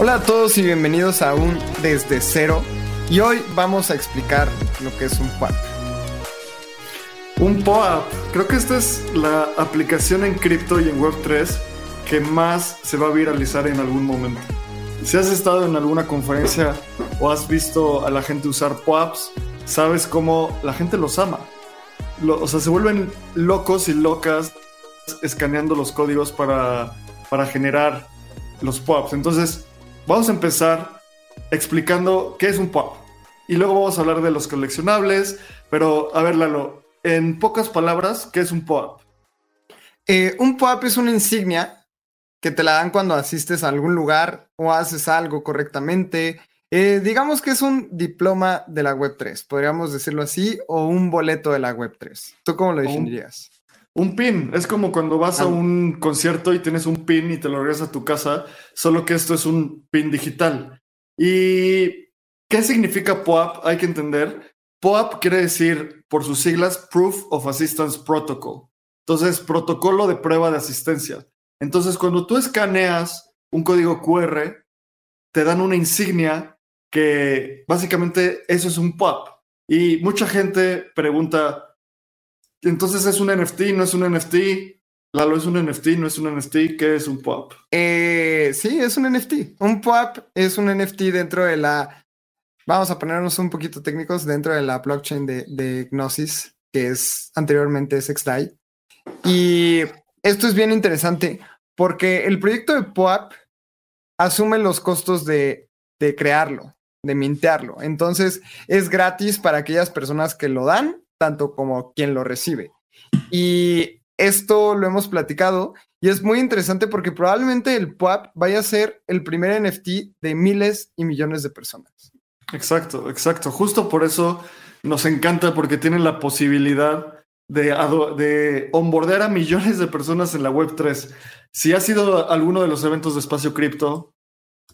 Hola a todos y bienvenidos a un Desde Cero. Y hoy vamos a explicar lo que es un POAP. Un POAP, creo que esta es la aplicación en cripto y en Web3 que más se va a viralizar en algún momento. Si has estado en alguna conferencia o has visto a la gente usar POAPs, sabes cómo la gente los ama. o sea, se vuelven locos y locas escaneando los códigos para, para generar los POAPs. Entonces, vamos a empezar explicando qué es un POAP. Y luego vamos a hablar de los coleccionables. Pero, a ver, Lalo, en pocas palabras, ¿qué es un POAP? Eh, un POAP es una insignia que te la dan cuando asistes a algún lugar o haces algo correctamente. Eh, digamos que es un diploma de la Web3, podríamos decirlo así, o un boleto de la Web3. ¿Tú cómo lo definirías? Un, pin, es como cuando vas a ah. un concierto y tienes un pin y te lo regresas a tu casa, solo que esto es un pin digital. ¿Y qué significa POAP? Hay que entender. POAP quiere decir, por sus siglas, Proof of Assistance Protocol. Entonces, protocolo de prueba de asistencia. Entonces, cuando tú escaneas un código QR, te dan una insignia que básicamente eso es un POP. Y mucha gente pregunta, entonces es un NFT, no es un NFT, Lalo es un NFT, no es un NFT, ¿qué es un POP? Eh, sí, es un NFT. Un POP es un NFT dentro de la, vamos a ponernos un poquito técnicos, dentro de la blockchain de, de Gnosis, que es anteriormente SexDAI. Y esto es bien interesante porque el proyecto de POAP asume los costos de, crearlo, de mintearlo. Entonces es gratis para aquellas personas que lo dan, tanto como quien lo recibe. Y esto lo hemos platicado y es muy interesante porque probablemente el POAP vaya a ser el primer NFT de miles y millones de personas. Exacto, exacto. Justo por eso nos encanta porque tiene la posibilidad de, de a millones de personas en la web 3. Si has sido alguno de los eventos de espacio cripto,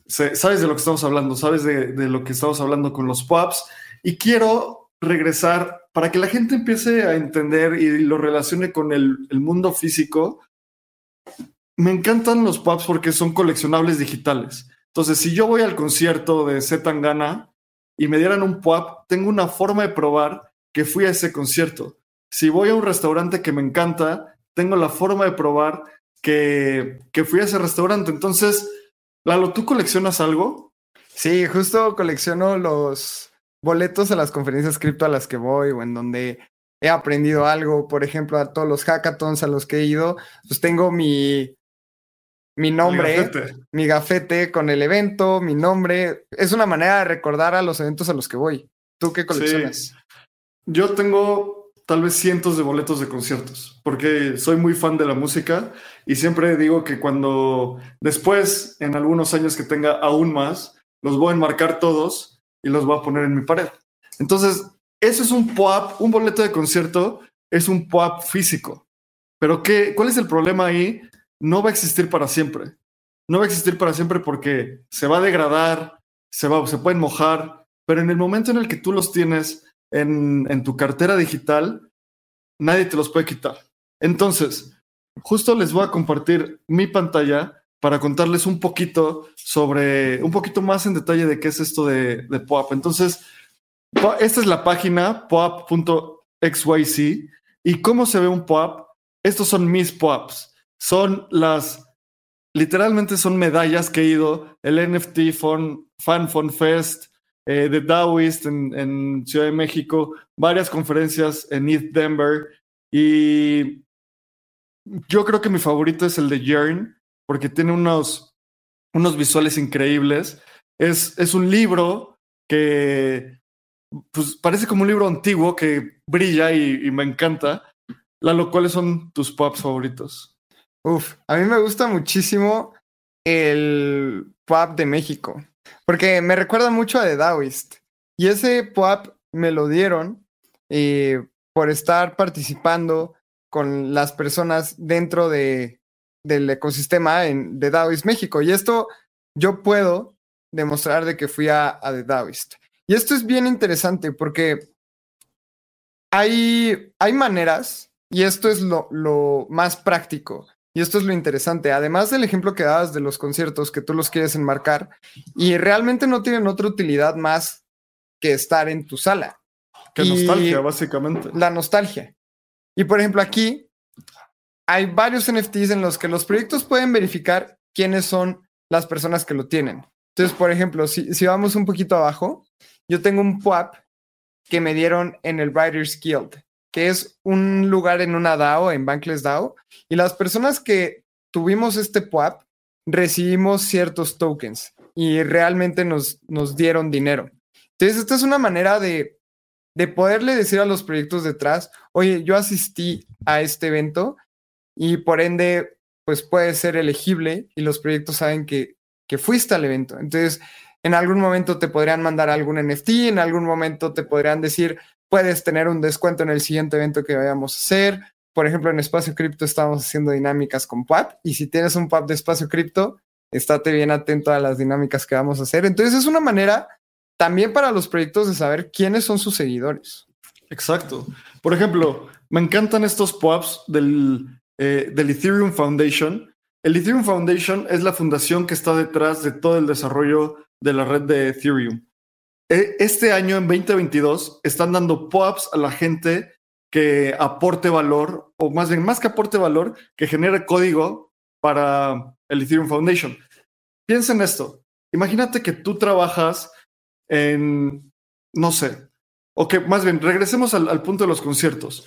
sabes de lo que estamos hablando, sabes de, lo que estamos hablando con los POAPs. Y quiero regresar para que la gente empiece a entender y lo relacione con el, mundo físico. Me encantan los POAPs porque son coleccionables digitales. Entonces, si yo voy al concierto de Zetangana y me dieran un POAP, tengo una forma de probar que fui a ese concierto. Si voy a un restaurante que me encanta, tengo la forma de probar que, fui a ese restaurante. Entonces, Lalo, ¿tú coleccionas algo? Sí, justo colecciono los boletos a las conferencias cripto a las que voy o en donde he aprendido algo. Por ejemplo, a todos los hackathons a los que he ido, pues tengo mi, mi nombre, mi gafete. con el evento, mi nombre. Es una manera de recordar a los eventos a los que voy. ¿Tú qué coleccionas? Yo tengo tal vez cientos de boletos de conciertos, porque soy muy fan de la música y siempre digo que cuando después, en algunos años que tenga aún más, los voy a enmarcar todos y los voy a poner en mi pared. Entonces, eso es un POAP, un boleto de concierto es un POAP físico. Pero ¿qué, ¿cuál es el problema ahí? No va a existir para siempre. No va a existir para siempre porque se va a degradar, se, va, se pueden mojar, pero en el momento en el que tú los tienes en, tu cartera digital, nadie te los puede quitar. Entonces, justo les voy a compartir mi pantalla para contarles un poquito sobre, un poquito más en detalle de qué es esto de, de POAP. Entonces, esta es la página poap.xyz y cómo se ve un POAP. Estos son mis POAPs. Son las, literalmente son medallas que he ido, el NFT Fan Fun Fest, eh, de Daoist en, Ciudad de México, varias conferencias en East Denver y yo creo que mi favorito es el de Jern porque tiene unos, unos visuales increíbles. Es, es un libro que pues, parece como un libro antiguo que brilla y, me encanta. Lalo, ¿cuáles son tus pops favoritos? Uf, a mí me gusta muchísimo el pop de México. Porque me recuerda mucho a The Daoist. Y ese POAP me lo dieron eh, por estar participando con las personas dentro de, del ecosistema en, de Daoist México. Y esto yo puedo demostrar de que fui a, The Daoist. Y esto es bien interesante porque hay, hay maneras, y esto es lo, lo más práctico, y esto es lo interesante, además del ejemplo que dabas de los conciertos que tú los quieres enmarcar y realmente no tienen otra utilidad más que estar en tu sala. Que nostalgia, básicamente. La nostalgia. Y por ejemplo, aquí hay varios NFTs en los que los proyectos pueden verificar quiénes son las personas que lo tienen. Entonces, por ejemplo, si, si vamos un poquito abajo, yo tengo un PUAP que me dieron en el Writers Guild que es un lugar en una DAO, en Bankless DAO, y las personas que tuvimos este PUAP recibimos ciertos tokens y realmente nos, nos dieron dinero. Entonces, esta es una manera de, de poderle decir a los proyectos detrás, oye, yo asistí a este evento y por ende, pues puede ser elegible y los proyectos saben que, que fuiste al evento. Entonces, en algún momento te podrían mandar algún NFT, en algún momento te podrían decir, puedes tener un descuento en el siguiente evento que vayamos a hacer. Por ejemplo, en Espacio Cripto estamos haciendo dinámicas con PAP y si tienes un PAP de Espacio Cripto, estate bien atento a las dinámicas que vamos a hacer. Entonces es una manera también para los proyectos de saber quiénes son sus seguidores. Exacto. Por ejemplo, me encantan estos POAPs del, eh, del Ethereum Foundation. El Ethereum Foundation es la fundación que está detrás de todo el desarrollo de la red de Ethereum. E, este año, en 2022, están dando POAPs a la gente que aporte valor, o más bien, más que aporte valor, que genere código para el Ethereum Foundation. Piensa en esto. Imagínate que tú trabajas en, no sé, o que más bien, regresemos al punto de los conciertos.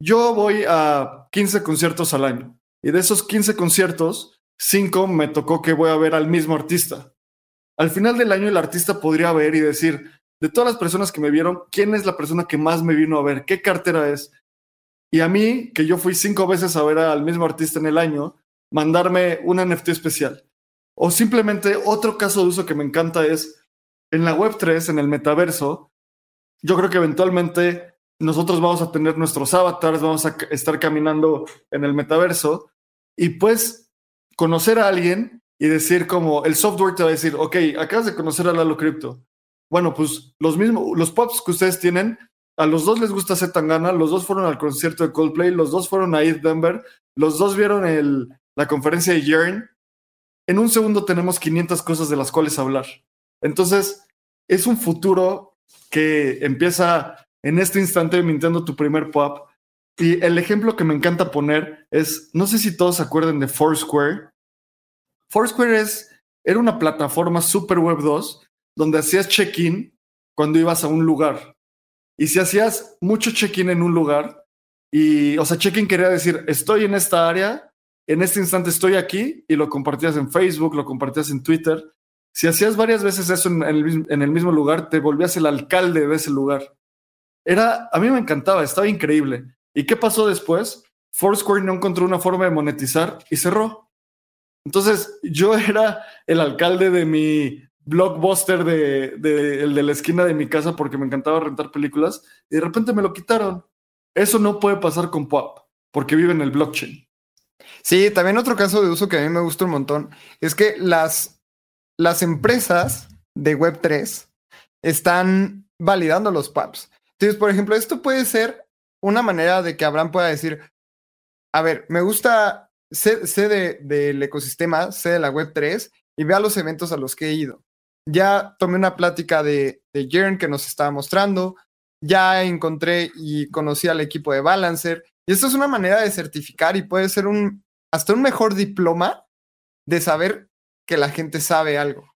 Yo voy a 15 conciertos al año y de esos 15 conciertos, 5 me tocó que voy a ver al mismo artista al final del año el artista podría ver y decir, de todas las personas que me vieron, ¿quién es la persona que más me vino a ver? ¿Qué cartera es? Y a mí, que yo fui cinco veces a ver al mismo artista en el año, mandarme un NFT especial. O simplemente otro caso de uso que me encanta es en la Web3, en el metaverso, yo creo que eventualmente nosotros vamos a tener nuestros avatars, vamos a estar caminando en el metaverso y pues conocer a alguien y decir como el software te va a decir, ok, acabas de conocer a Lalo Crypto. Bueno, pues los mismos, los pops que ustedes tienen, a los dos les gusta Tangana, los dos fueron al concierto de Coldplay, los dos fueron a East Denver, los dos vieron el, la conferencia de Yearn. En un segundo tenemos 500 cosas de las cuales hablar. Entonces, es un futuro que empieza en este instante mintiendo tu primer pop. Y el ejemplo que me encanta poner es, no sé si todos se acuerdan de Foursquare, Foursquare es, era una plataforma super web 2 donde hacías check-in cuando ibas a un lugar. Y si hacías mucho check-in en un lugar, y, o sea, check-in quería decir, estoy en esta área, en este instante estoy aquí, y lo compartías en Facebook, lo compartías en Twitter. Si hacías varias veces eso en el, en el mismo lugar, te volvías el alcalde de ese lugar. Era, a mí me encantaba, estaba increíble. ¿Y qué pasó después? Foursquare no encontró una forma de monetizar y cerró. Entonces, yo era el alcalde de mi blockbuster de, de, el de la esquina de mi casa porque me encantaba rentar películas y de repente me lo quitaron. Eso no puede pasar con POP porque vive en el blockchain. Sí, también otro caso de uso que a mí me gusta un montón es que las, las empresas de Web3 están validando los PAPs. Entonces, por ejemplo, esto puede ser una manera de que Abraham pueda decir, a ver, me gusta sé, del ecosistema, sé de la Web3 y vea los eventos a los que he ido. Ya tomé una plática de, de Jern que nos estaba mostrando, ya encontré y conocí al equipo de Balancer. Y esto es una manera de certificar y puede ser un hasta un mejor diploma de saber que la gente sabe algo.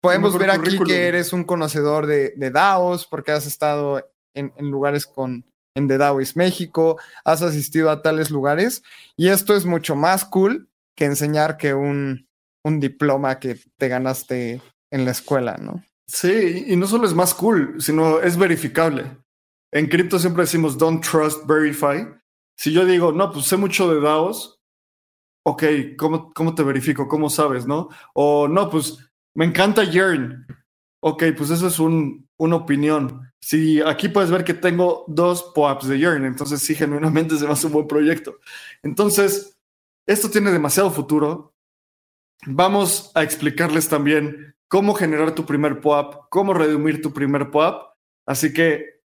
Podemos ver aquí que eres un conocedor de, de DAOs porque has estado en, lugares con, en The DAOIS México, has asistido a tales lugares y esto es mucho más cool que enseñar que un, un diploma que te ganaste en la escuela, ¿no? Sí, y no solo es más cool, sino es verificable. En cripto siempre decimos don't trust, verify. Si yo digo, no, pues sé mucho de DAOs, ok, ¿cómo, cómo te verifico? ¿Cómo sabes, no? O no, pues me encanta Yearn. Ok, pues eso es un, una opinión. Si aquí puedes ver que tengo dos POAPs de Yearn, entonces sí, genuinamente se me hace un buen proyecto. Entonces, esto tiene demasiado futuro. Vamos a explicarles también cómo generar tu primer POAP, cómo redimir tu primer POAP. Así que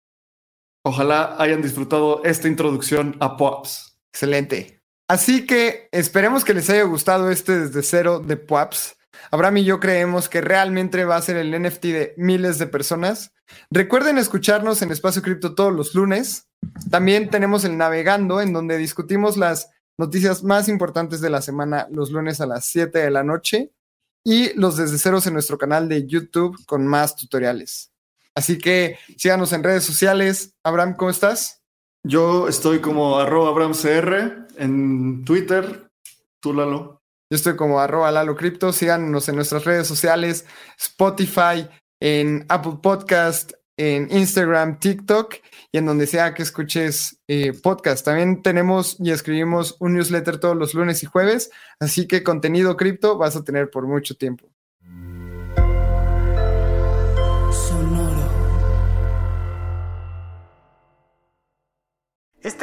ojalá hayan disfrutado esta introducción a POAPs. Excelente. Así que esperemos que les haya gustado este desde cero de Puaps. Abraham y yo creemos que realmente va a ser el NFT de miles de personas. Recuerden escucharnos en Espacio Cripto todos los lunes. También tenemos el Navegando, en donde discutimos las noticias más importantes de la semana los lunes a las 7 de la noche y los desde ceros en nuestro canal de YouTube con más tutoriales. Así que síganos en redes sociales. Abraham, ¿cómo estás? Yo estoy como arroba AbrahamCR en Twitter. Tú, Lalo. Yo estoy como arroba Lalo Crypto. Síganos en nuestras redes sociales, Spotify, en Apple Podcast, en Instagram, TikTok y en donde sea que escuches eh, podcast. También tenemos y escribimos un newsletter todos los lunes y jueves, así que contenido cripto vas a tener por mucho tiempo.